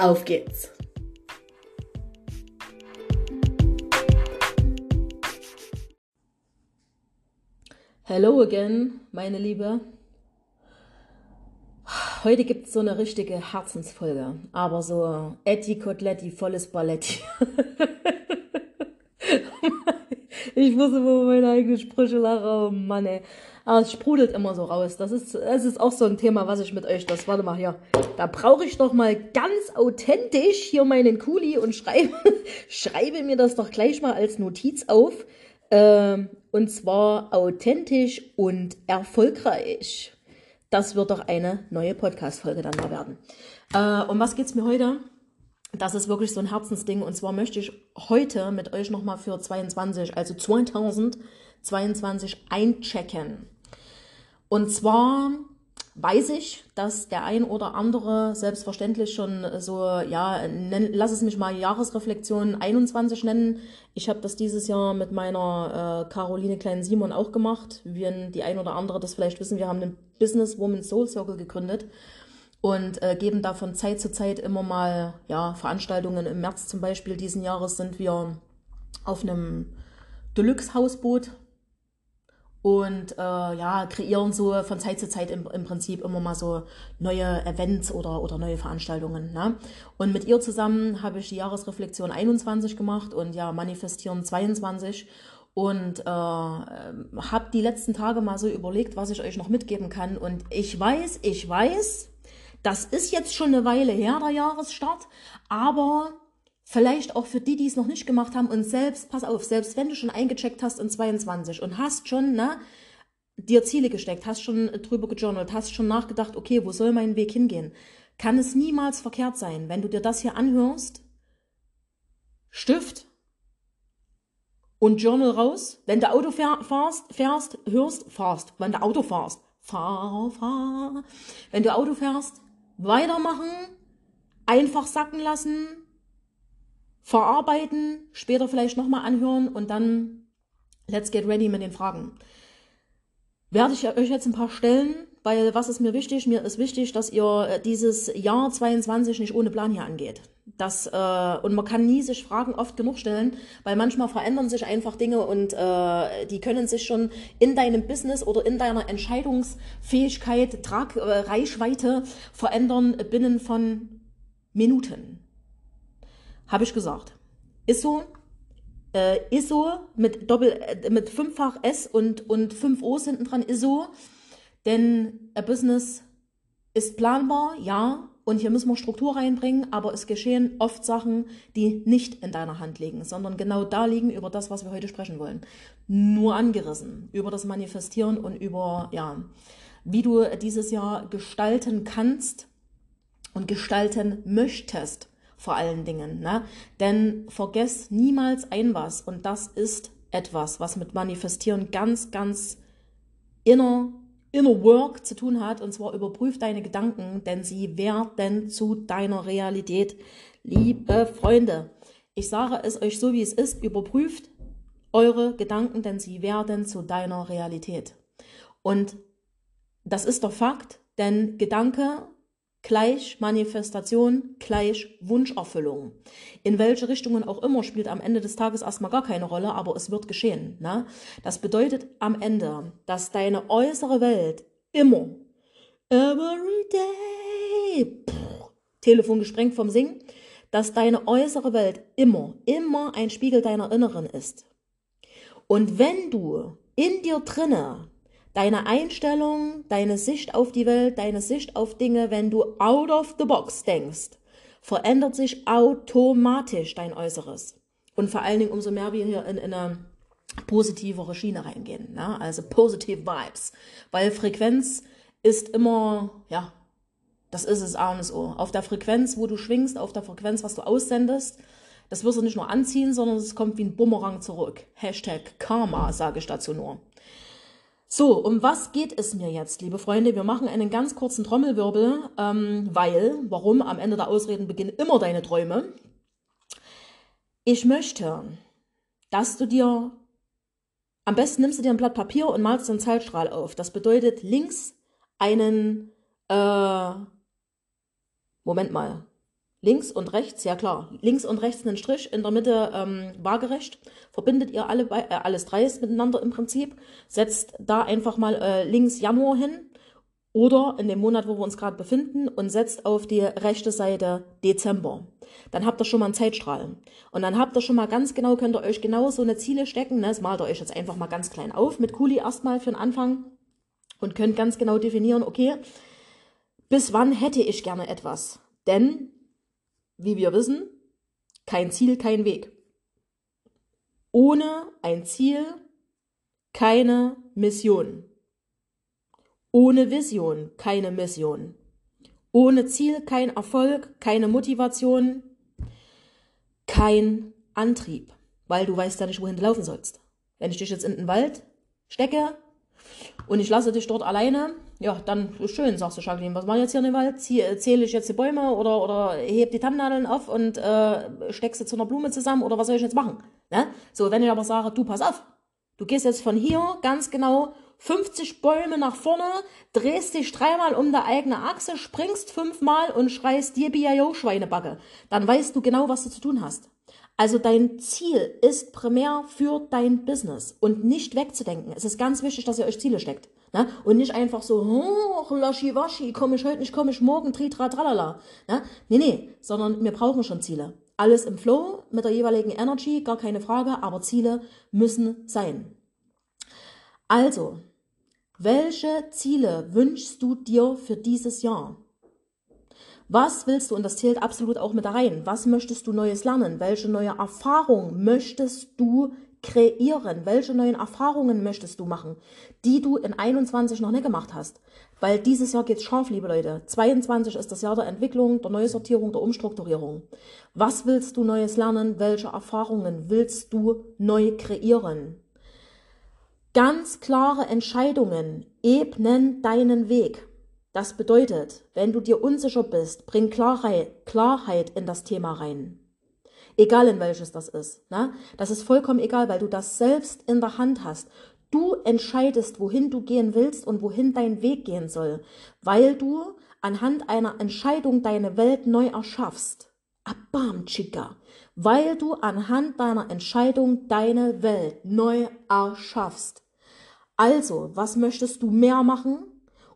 Auf geht's! Hello again, meine Liebe. Heute gibt es so eine richtige Herzensfolge, aber so Etti Kotletti, volles Balletti. ich muss immer meine eigenen Sprüche lachen, oh Mann ey. Aber es sprudelt immer so raus. Das ist, das ist auch so ein Thema, was ich mit euch, das, warte mal hier. Da brauche ich doch mal ganz authentisch hier meinen Kuli und schreibe, schreibe mir das doch gleich mal als Notiz auf. Ähm, und zwar authentisch und erfolgreich. Das wird doch eine neue Podcast-Folge dann mal werden. Äh, um was geht's mir heute? Das ist wirklich so ein Herzensding. Und zwar möchte ich heute mit euch nochmal für 22, also 2022 einchecken. Und zwar weiß ich, dass der ein oder andere selbstverständlich schon so, ja, nenn, lass es mich mal Jahresreflexion 21 nennen. Ich habe das dieses Jahr mit meiner äh, Caroline Klein-Simon auch gemacht. Wie die ein oder andere das vielleicht wissen, wir haben den Business Woman Soul Circle gegründet und äh, geben da von Zeit zu Zeit immer mal ja, Veranstaltungen. Im März zum Beispiel diesen Jahres sind wir auf einem Deluxe-Hausboot und äh, ja, kreieren so von Zeit zu Zeit im, im Prinzip immer mal so neue Events oder, oder neue Veranstaltungen. Ne? Und mit ihr zusammen habe ich die Jahresreflexion 21 gemacht und ja, Manifestieren 22 und äh, habe die letzten Tage mal so überlegt, was ich euch noch mitgeben kann. Und ich weiß, ich weiß, das ist jetzt schon eine Weile her, der Jahresstart, aber Vielleicht auch für die, die es noch nicht gemacht haben und selbst, pass auf, selbst wenn du schon eingecheckt hast in 22 und hast schon, ne, dir Ziele gesteckt, hast schon drüber gejournalt, hast schon nachgedacht, okay, wo soll mein Weg hingehen, kann es niemals verkehrt sein, wenn du dir das hier anhörst, Stift und Journal raus, wenn du Auto fährst, fährst, hörst, fahrst, wenn du Auto fährst, fahr, fahr, wenn du Auto fährst, weitermachen, einfach sacken lassen, verarbeiten, später vielleicht nochmal anhören und dann let's get ready mit den Fragen. Werde ich euch jetzt ein paar stellen, weil was ist mir wichtig? Mir ist wichtig, dass ihr äh, dieses Jahr 22 nicht ohne Plan hier angeht. Das, äh, und man kann nie sich Fragen oft genug stellen, weil manchmal verändern sich einfach Dinge und äh, die können sich schon in deinem Business oder in deiner Entscheidungsfähigkeit, Trag, äh, Reichweite verändern binnen von Minuten. Habe ich gesagt. Ist so, äh, ISO mit Doppel, äh, mit fünffach S und, und fünf O's hinten dran, ISO. Denn a Business ist planbar, ja, und hier müssen wir Struktur reinbringen, aber es geschehen oft Sachen, die nicht in deiner Hand liegen, sondern genau da liegen über das, was wir heute sprechen wollen. Nur angerissen, über das Manifestieren und über, ja, wie du dieses Jahr gestalten kannst und gestalten möchtest vor allen Dingen. Ne? Denn vergess niemals ein was und das ist etwas, was mit Manifestieren ganz, ganz inner, inner Work zu tun hat. Und zwar überprüf deine Gedanken, denn sie werden zu deiner Realität. Liebe Freunde, ich sage es euch so, wie es ist, überprüft eure Gedanken, denn sie werden zu deiner Realität. Und das ist der Fakt, denn Gedanke gleich Manifestation, gleich Wunscherfüllung. In welche Richtungen auch immer spielt am Ende des Tages erstmal gar keine Rolle, aber es wird geschehen. Ne? Das bedeutet am Ende, dass deine äußere Welt immer, every day, pff, Telefon gesprengt vom Singen, dass deine äußere Welt immer, immer ein Spiegel deiner Inneren ist. Und wenn du in dir drinne deine Einstellung, deine Sicht auf die Welt, deine Sicht auf Dinge, wenn du out of the box denkst, verändert sich automatisch dein Äußeres. Und vor allen Dingen, umso mehr wir hier in, in eine positivere Schiene reingehen, ne? also positive Vibes, weil Frequenz ist immer, ja, Das ist es A und O. Auf der Frequenz, wo du schwingst, auf der Frequenz, was du aussendest, das wirst du nicht nur anziehen, sondern es kommt wie ein Bumerang zurück. Hashtag Karma, sage ich dazu nur. So, um was geht es mir jetzt, liebe Freunde? Wir machen einen ganz kurzen Trommelwirbel, ähm, weil, warum? Am Ende der Ausreden beginnen immer deine Träume. Ich möchte, dass du dir, am besten nimmst du dir ein Blatt Papier und malst einen Zeitstrahl auf. Das bedeutet links einen, äh, Moment mal, links und rechts, ja klar, links und rechts einen Strich, in der Mitte ähm, waagerecht, verbindet ihr alle, äh, alles dreis miteinander im Prinzip, setzt da einfach mal äh, links Januar hin oder in dem Monat, wo wir uns gerade befinden und setzt auf die rechte Seite Dezember. Dann habt ihr schon mal einen Zeitstrahl. Und dann habt ihr schon mal ganz genau, könnt ihr euch genau so eine Ziele stecken. Ne? Das malt ihr euch jetzt einfach mal ganz klein auf mit Kuli erstmal für den Anfang und könnt ganz genau definieren, okay, bis wann hätte ich gerne etwas? Denn, wie wir wissen, kein Ziel, kein Weg. Ohne ein Ziel keine Mission. Ohne Vision keine Mission. Ohne Ziel kein Erfolg, keine Motivation, kein Antrieb, weil du weißt ja nicht, wohin du laufen sollst. Wenn ich dich jetzt in den Wald stecke und ich lasse dich dort alleine, ja, dann schön, sagst du, Jacqueline, was mache ich jetzt hier in den Wald? Zähle ich jetzt die Bäume oder, oder heb die Tannennadeln auf und äh, steck sie zu einer Blume zusammen oder was soll ich jetzt machen? Ne? So, wenn ich aber sage, du pass auf, du gehst jetzt von hier ganz genau 50 Bäume nach vorne, drehst dich dreimal um der eigene Achse, springst fünfmal und schreist dir BIO Schweinebacke. Dann weißt du genau, was du zu tun hast. Also dein Ziel ist primär für dein Business und nicht wegzudenken. Es ist ganz wichtig, dass ihr euch Ziele steckt. Ne? Und nicht einfach so, oh, laschi-waschi, komme ich heute nicht, komme ich morgen, tritra, tralala. Ne? Nee, nee, sondern wir brauchen schon Ziele. Alles im Flow, mit der jeweiligen Energy, gar keine Frage, aber Ziele müssen sein. Also, welche Ziele wünschst du dir für dieses Jahr? Was willst du, und das zählt absolut auch mit rein, was möchtest du Neues lernen? Welche neue Erfahrung möchtest du kreieren? Welche neuen Erfahrungen möchtest du machen, die du in 21 noch nicht gemacht hast? Weil dieses Jahr geht's scharf, liebe Leute. 22 ist das Jahr der Entwicklung, der Neusortierung, der Umstrukturierung. Was willst du Neues lernen? Welche Erfahrungen willst du neu kreieren? Ganz klare Entscheidungen ebnen deinen Weg. Das bedeutet, wenn du dir unsicher bist, bring Klarheit, Klarheit in das Thema rein. Egal in welches das ist. Ne? Das ist vollkommen egal, weil du das selbst in der Hand hast. Du entscheidest, wohin du gehen willst und wohin dein Weg gehen soll, weil du anhand einer Entscheidung deine Welt neu erschaffst. Abam, Chica weil du anhand deiner Entscheidung deine Welt neu erschaffst. Also, was möchtest du mehr machen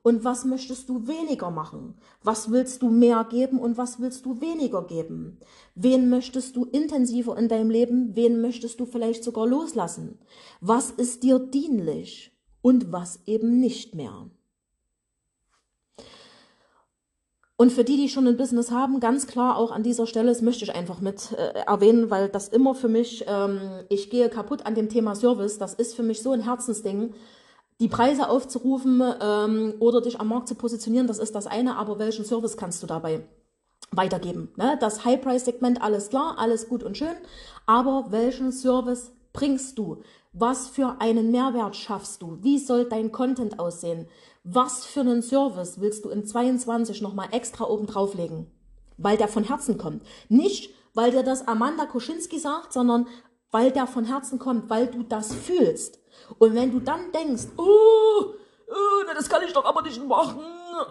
und was möchtest du weniger machen? Was willst du mehr geben und was willst du weniger geben? Wen möchtest du intensiver in deinem Leben? Wen möchtest du vielleicht sogar loslassen? Was ist dir dienlich und was eben nicht mehr? Und für die, die schon ein Business haben, ganz klar auch an dieser Stelle, das möchte ich einfach mit äh, erwähnen, weil das immer für mich, ähm, ich gehe kaputt an dem Thema Service, das ist für mich so ein Herzensding. Die Preise aufzurufen ähm, oder dich am Markt zu positionieren, das ist das eine, aber welchen Service kannst du dabei weitergeben? Ne? Das High-Price-Segment, alles klar, alles gut und schön, aber welchen Service bringst du? Was für einen Mehrwert schaffst du? Wie soll dein Content aussehen? Was für einen Service willst du in 22 nochmal extra oben drauflegen? Weil der von Herzen kommt. Nicht, weil dir das Amanda Koschinski sagt, sondern weil der von Herzen kommt, weil du das fühlst. Und wenn du dann denkst, oh, oh das kann ich doch aber nicht machen,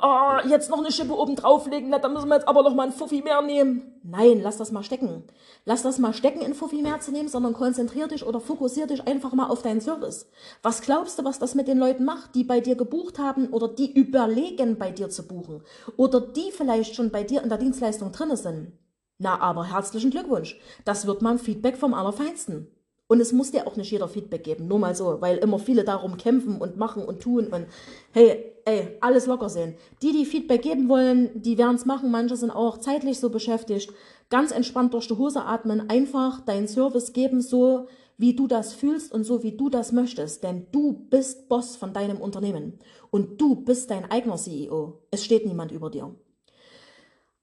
oh, jetzt noch eine Schippe oben drauflegen, na, dann müssen wir jetzt aber noch mal ein Fuffi mehr nehmen. Nein, lass das mal stecken. Lass das mal stecken, in Fuffi mehr zu nehmen, sondern konzentrier dich oder fokussier dich einfach mal auf deinen Service. Was glaubst du, was das mit den Leuten macht, die bei dir gebucht haben oder die überlegen, bei dir zu buchen? Oder die vielleicht schon bei dir in der Dienstleistung drinne sind? Na, aber herzlichen Glückwunsch. Das wird mal ein Feedback vom Allerfeinsten. Und es muss dir auch nicht jeder Feedback geben, nur mal so, weil immer viele darum kämpfen und machen und tun und hey, ey, alles locker sehen. Die, die Feedback geben wollen, die werden es machen. Manche sind auch zeitlich so beschäftigt. Ganz entspannt durch die Hose atmen, einfach deinen Service geben, so wie du das fühlst und so wie du das möchtest. Denn du bist Boss von deinem Unternehmen und du bist dein eigener CEO. Es steht niemand über dir.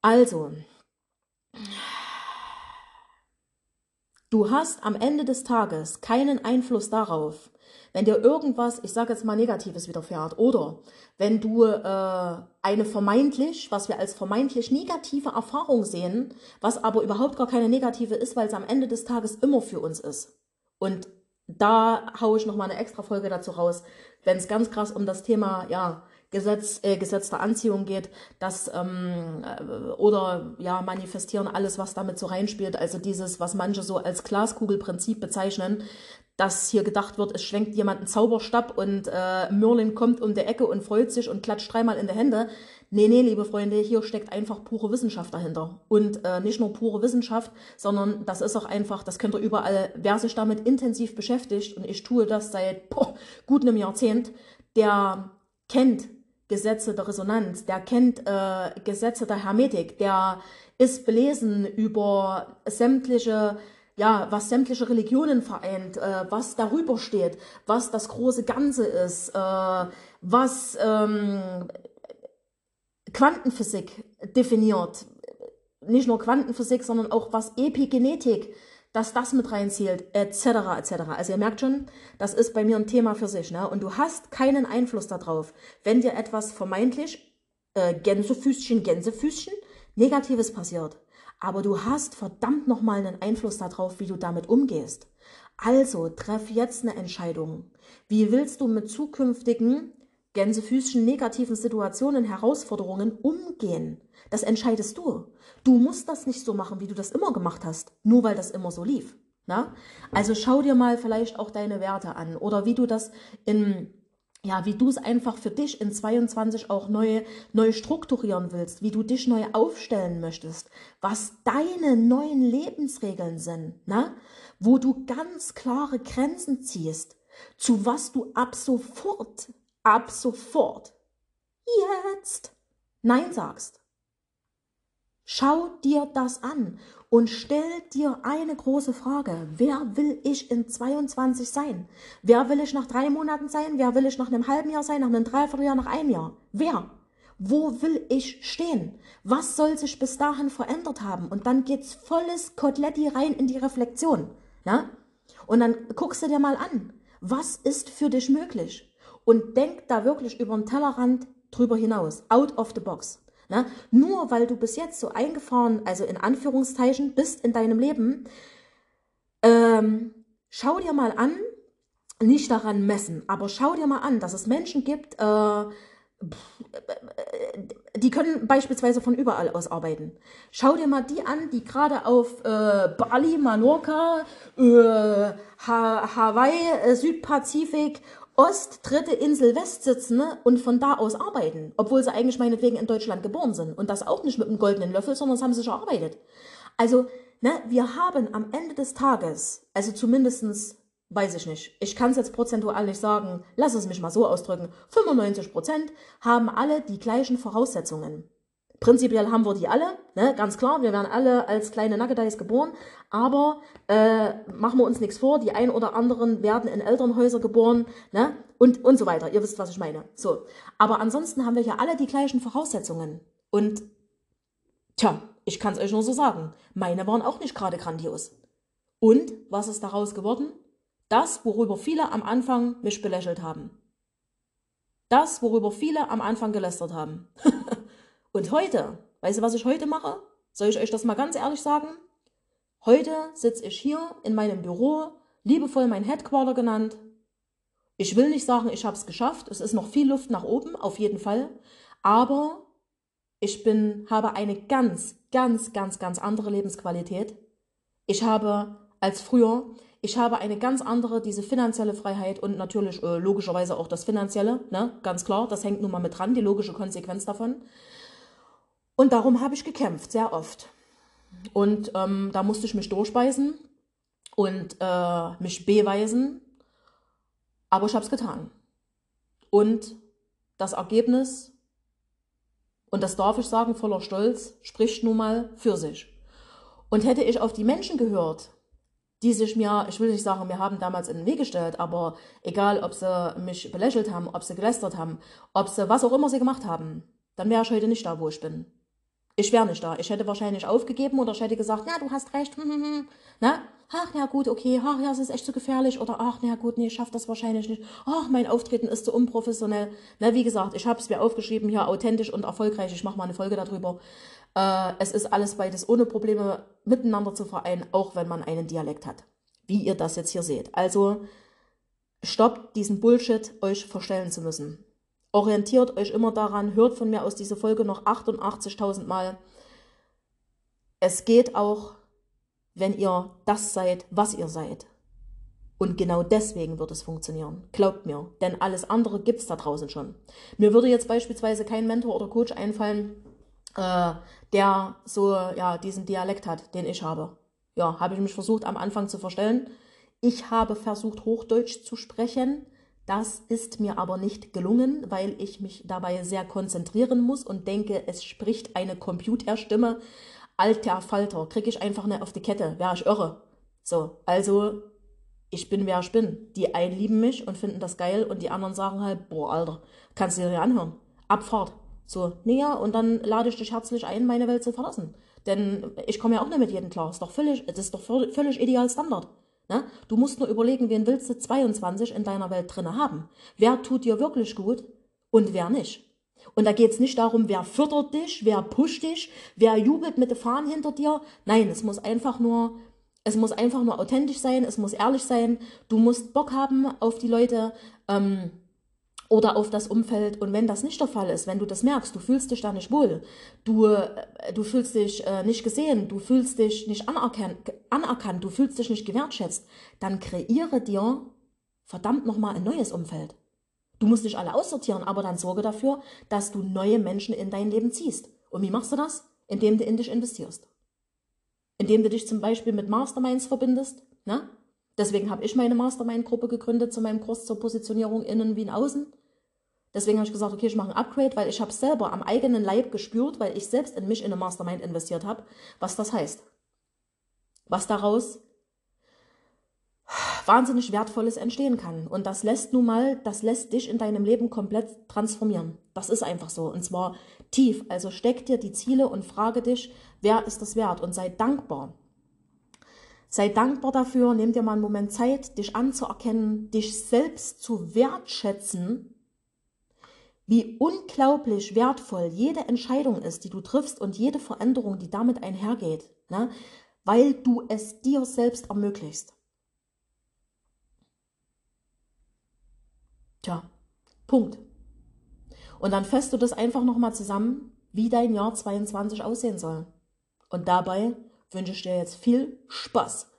Also, du hast am Ende des Tages keinen Einfluss darauf, wenn dir irgendwas, ich sage jetzt mal Negatives widerfährt, oder wenn du äh, eine vermeintlich, was wir als vermeintlich negative Erfahrung sehen, was aber überhaupt gar keine negative ist, weil es am Ende des Tages immer für uns ist. Und da haue ich nochmal eine extra Folge dazu raus, wenn es ganz krass um das Thema, ja, Gesetz, äh, Gesetz der Anziehung geht, das ähm, äh, oder ja manifestieren alles, was damit so reinspielt. Also dieses, was manche so als Glaskugelprinzip bezeichnen, dass hier gedacht wird, es schwenkt jemand einen Zauberstab und äh, Merlin kommt um die Ecke und freut sich und klatscht dreimal in die Hände. Nee, nee, liebe Freunde, hier steckt einfach pure Wissenschaft dahinter. Und äh, nicht nur pure Wissenschaft, sondern das ist auch einfach, das könnt ihr überall, wer sich damit intensiv beschäftigt, und ich tue das seit boah, gut einem Jahrzehnt, der kennt Gesetze der Resonanz, der kennt äh, Gesetze der Hermetik, der ist belesen über sämtliche ja, was sämtliche Religionen vereint, äh, was darüber steht, was das große Ganze ist, äh, was ähm, Quantenphysik definiert. Nicht nur Quantenphysik, sondern auch was Epigenetik, dass das mit reinzielt, etc., etc. Also ihr merkt schon, das ist bei mir ein Thema für sich. Ne? Und du hast keinen Einfluss darauf, wenn dir etwas vermeintlich, äh, Gänsefüßchen, Gänsefüßchen, Negatives passiert aber du hast verdammt nochmal einen Einfluss darauf, wie du damit umgehst. Also treff jetzt eine Entscheidung. Wie willst du mit zukünftigen Gänsefüßchen negativen Situationen, Herausforderungen umgehen? Das entscheidest du. Du musst das nicht so machen, wie du das immer gemacht hast, nur weil das immer so lief. Na? Also schau dir mal vielleicht auch deine Werte an oder wie du das in ja, wie du es einfach für dich in 22 auch neu, neu strukturieren willst, wie du dich neu aufstellen möchtest, was deine neuen Lebensregeln sind, na? wo du ganz klare Grenzen ziehst, zu was du ab sofort, ab sofort, jetzt Nein sagst. Schau dir das an und stell dir eine große Frage. Wer will ich in 22 sein? Wer will ich nach drei Monaten sein? Wer will ich nach einem halben Jahr sein? Nach einem Dreivierteljahr? Nach einem Jahr? Wer? Wo will ich stehen? Was soll sich bis dahin verändert haben? Und dann geht's volles Koteletti rein in die Reflexion. Ja? Und dann guckst du dir mal an, was ist für dich möglich? Und denk da wirklich über den Tellerrand drüber hinaus, out of the box. Ne? Nur weil du bis jetzt so eingefahren, also in Anführungszeichen, bist in deinem Leben, ähm, schau dir mal an, nicht daran messen, aber schau dir mal an, dass es Menschen gibt, äh, die können beispielsweise von überall aus arbeiten. Schau dir mal die an, die gerade auf äh, Bali, Mallorca, äh, ha Hawaii, äh, Südpazifik Ost, dritte Insel West sitzen ne, und von da aus arbeiten, obwohl sie eigentlich meinetwegen in Deutschland geboren sind. Und das auch nicht mit einem goldenen Löffel, sondern das haben sie schon erarbeitet. Also, ne, wir haben am Ende des Tages, also zumindestens weiß ich nicht, ich kann es jetzt prozentual nicht sagen, lass es mich mal so ausdrücken, 95 Prozent haben alle die gleichen Voraussetzungen. Prinzipiell haben wir die alle, ne? ganz klar, wir werden alle als kleine Nuggeteis geboren, aber äh, machen wir uns nichts vor, die ein oder anderen werden in Elternhäuser geboren ne? und, und so weiter. Ihr wisst, was ich meine. So. Aber ansonsten haben wir ja alle die gleichen Voraussetzungen. Und tja, ich kann es euch nur so sagen, meine waren auch nicht gerade grandios. Und was ist daraus geworden? Das, worüber viele am Anfang mich belächelt haben. Das, worüber viele am Anfang gelästert haben. Und heute, weißt du, was ich heute mache? Soll ich euch das mal ganz ehrlich sagen? Heute sitze ich hier in meinem Büro, liebevoll mein Headquarter genannt. Ich will nicht sagen, ich habe es geschafft. Es ist noch viel Luft nach oben, auf jeden Fall. Aber ich bin, habe eine ganz, ganz, ganz, ganz andere Lebensqualität. Ich habe als früher, ich habe eine ganz andere, diese finanzielle Freiheit und natürlich äh, logischerweise auch das Finanzielle, ne? ganz klar, das hängt nun mal mit dran, die logische Konsequenz davon. Und darum habe ich gekämpft, sehr oft. Und ähm, da musste ich mich durchbeißen und äh, mich beweisen. Aber ich habe es getan. Und das Ergebnis, und das darf ich sagen, voller Stolz, spricht nun mal für sich. Und hätte ich auf die Menschen gehört, die sich mir, ich will nicht sagen, wir haben damals in den Weg gestellt, aber egal, ob sie mich belächelt haben, ob sie gelästert haben, ob sie was auch immer sie gemacht haben, dann wäre ich heute nicht da, wo ich bin. Ich wäre nicht da. Ich hätte wahrscheinlich aufgegeben oder ich hätte gesagt, na, du hast recht. Hm, hm, hm. Na? Ach, ja gut, okay. Ach, ja, es ist echt zu so gefährlich. Oder ach, na gut, nee, ich schaffe das wahrscheinlich nicht. Ach, mein Auftreten ist zu unprofessionell. Na, wie gesagt, ich habe es mir aufgeschrieben, hier authentisch und erfolgreich. Ich mache mal eine Folge darüber. Äh, es ist alles beides ohne Probleme miteinander zu vereinen, auch wenn man einen Dialekt hat. Wie ihr das jetzt hier seht. Also, stoppt diesen Bullshit, euch verstellen zu müssen. Orientiert euch immer daran, hört von mir aus dieser Folge noch 88.000 Mal. Es geht auch, wenn ihr das seid, was ihr seid. Und genau deswegen wird es funktionieren. Glaubt mir. Denn alles andere gibt es da draußen schon. Mir würde jetzt beispielsweise kein Mentor oder Coach einfallen, äh, der so ja diesen Dialekt hat, den ich habe. Ja, habe ich mich versucht am Anfang zu verstellen. Ich habe versucht, Hochdeutsch zu sprechen. Das ist mir aber nicht gelungen, weil ich mich dabei sehr konzentrieren muss und denke, es spricht eine Computerstimme. Alter Falter, kriege ich einfach nicht auf die Kette, wäre ich irre. So, also ich bin, wer ich bin. Die einen lieben mich und finden das geil und die anderen sagen halt, boah, Alter, kannst du dir nicht anhören. Abfahrt. So, naja, und dann lade ich dich herzlich ein, meine Welt zu verlassen. Denn ich komme ja auch nicht mit jedem klar. Ist doch völlig, das ist doch völlig ideal Standard. Ne? Du musst nur überlegen, wen willst du 22 in deiner Welt drinne haben. Wer tut dir wirklich gut und wer nicht. Und da geht es nicht darum, wer fördert dich, wer pusht dich, wer jubelt mit den Fahnen hinter dir. Nein, es muss einfach nur, es muss einfach nur authentisch sein, es muss ehrlich sein. Du musst Bock haben auf die Leute. Ähm, oder auf das Umfeld. Und wenn das nicht der Fall ist, wenn du das merkst, du fühlst dich da nicht wohl, du, äh, du fühlst dich äh, nicht gesehen, du fühlst dich nicht anerkannt, anerkannt, du fühlst dich nicht gewertschätzt, dann kreiere dir verdammt nochmal ein neues Umfeld. Du musst dich alle aussortieren, aber dann sorge dafür, dass du neue Menschen in dein Leben ziehst. Und wie machst du das? Indem du in dich investierst. Indem du dich zum Beispiel mit Masterminds verbindest. Ne? Deswegen habe ich meine Mastermind-Gruppe gegründet zu meinem Kurs zur Positionierung innen wie in außen. Deswegen habe ich gesagt, okay, ich mache ein Upgrade, weil ich habe selber am eigenen Leib gespürt, weil ich selbst in mich in eine Mastermind investiert habe, was das heißt. Was daraus wahnsinnig Wertvolles entstehen kann. Und das lässt nun mal, das lässt dich in deinem Leben komplett transformieren. Das ist einfach so. Und zwar tief. Also steck dir die Ziele und frage dich, wer ist das wert? Und sei dankbar. Sei dankbar dafür, nimm dir mal einen Moment Zeit, dich anzuerkennen, dich selbst zu wertschätzen wie unglaublich wertvoll jede Entscheidung ist, die du triffst und jede Veränderung, die damit einhergeht, ne? weil du es dir selbst ermöglicht. Tja, Punkt. Und dann fässt du das einfach nochmal zusammen, wie dein Jahr 22 aussehen soll. Und dabei wünsche ich dir jetzt viel Spaß.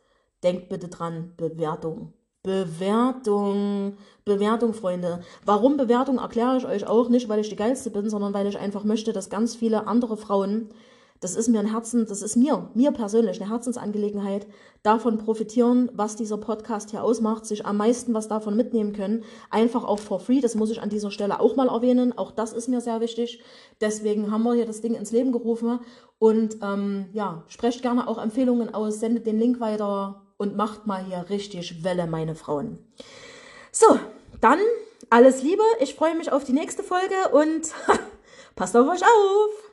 Denkt bitte dran, Bewertung. Bewertung. Bewertung, Freunde. Warum Bewertung erkläre ich euch auch nicht, weil ich die geilste bin, sondern weil ich einfach möchte, dass ganz viele andere Frauen, das ist mir ein Herzen, das ist mir, mir persönlich eine Herzensangelegenheit, davon profitieren, was dieser Podcast hier ausmacht, sich am meisten was davon mitnehmen können. Einfach auch for free, das muss ich an dieser Stelle auch mal erwähnen. Auch das ist mir sehr wichtig. Deswegen haben wir hier das Ding ins Leben gerufen. Und ähm, ja, sprecht gerne auch Empfehlungen aus, sendet den Link weiter und macht mal hier richtig Welle, meine Frauen. So, dann alles Liebe. Ich freue mich auf die nächste Folge und passt auf euch auf.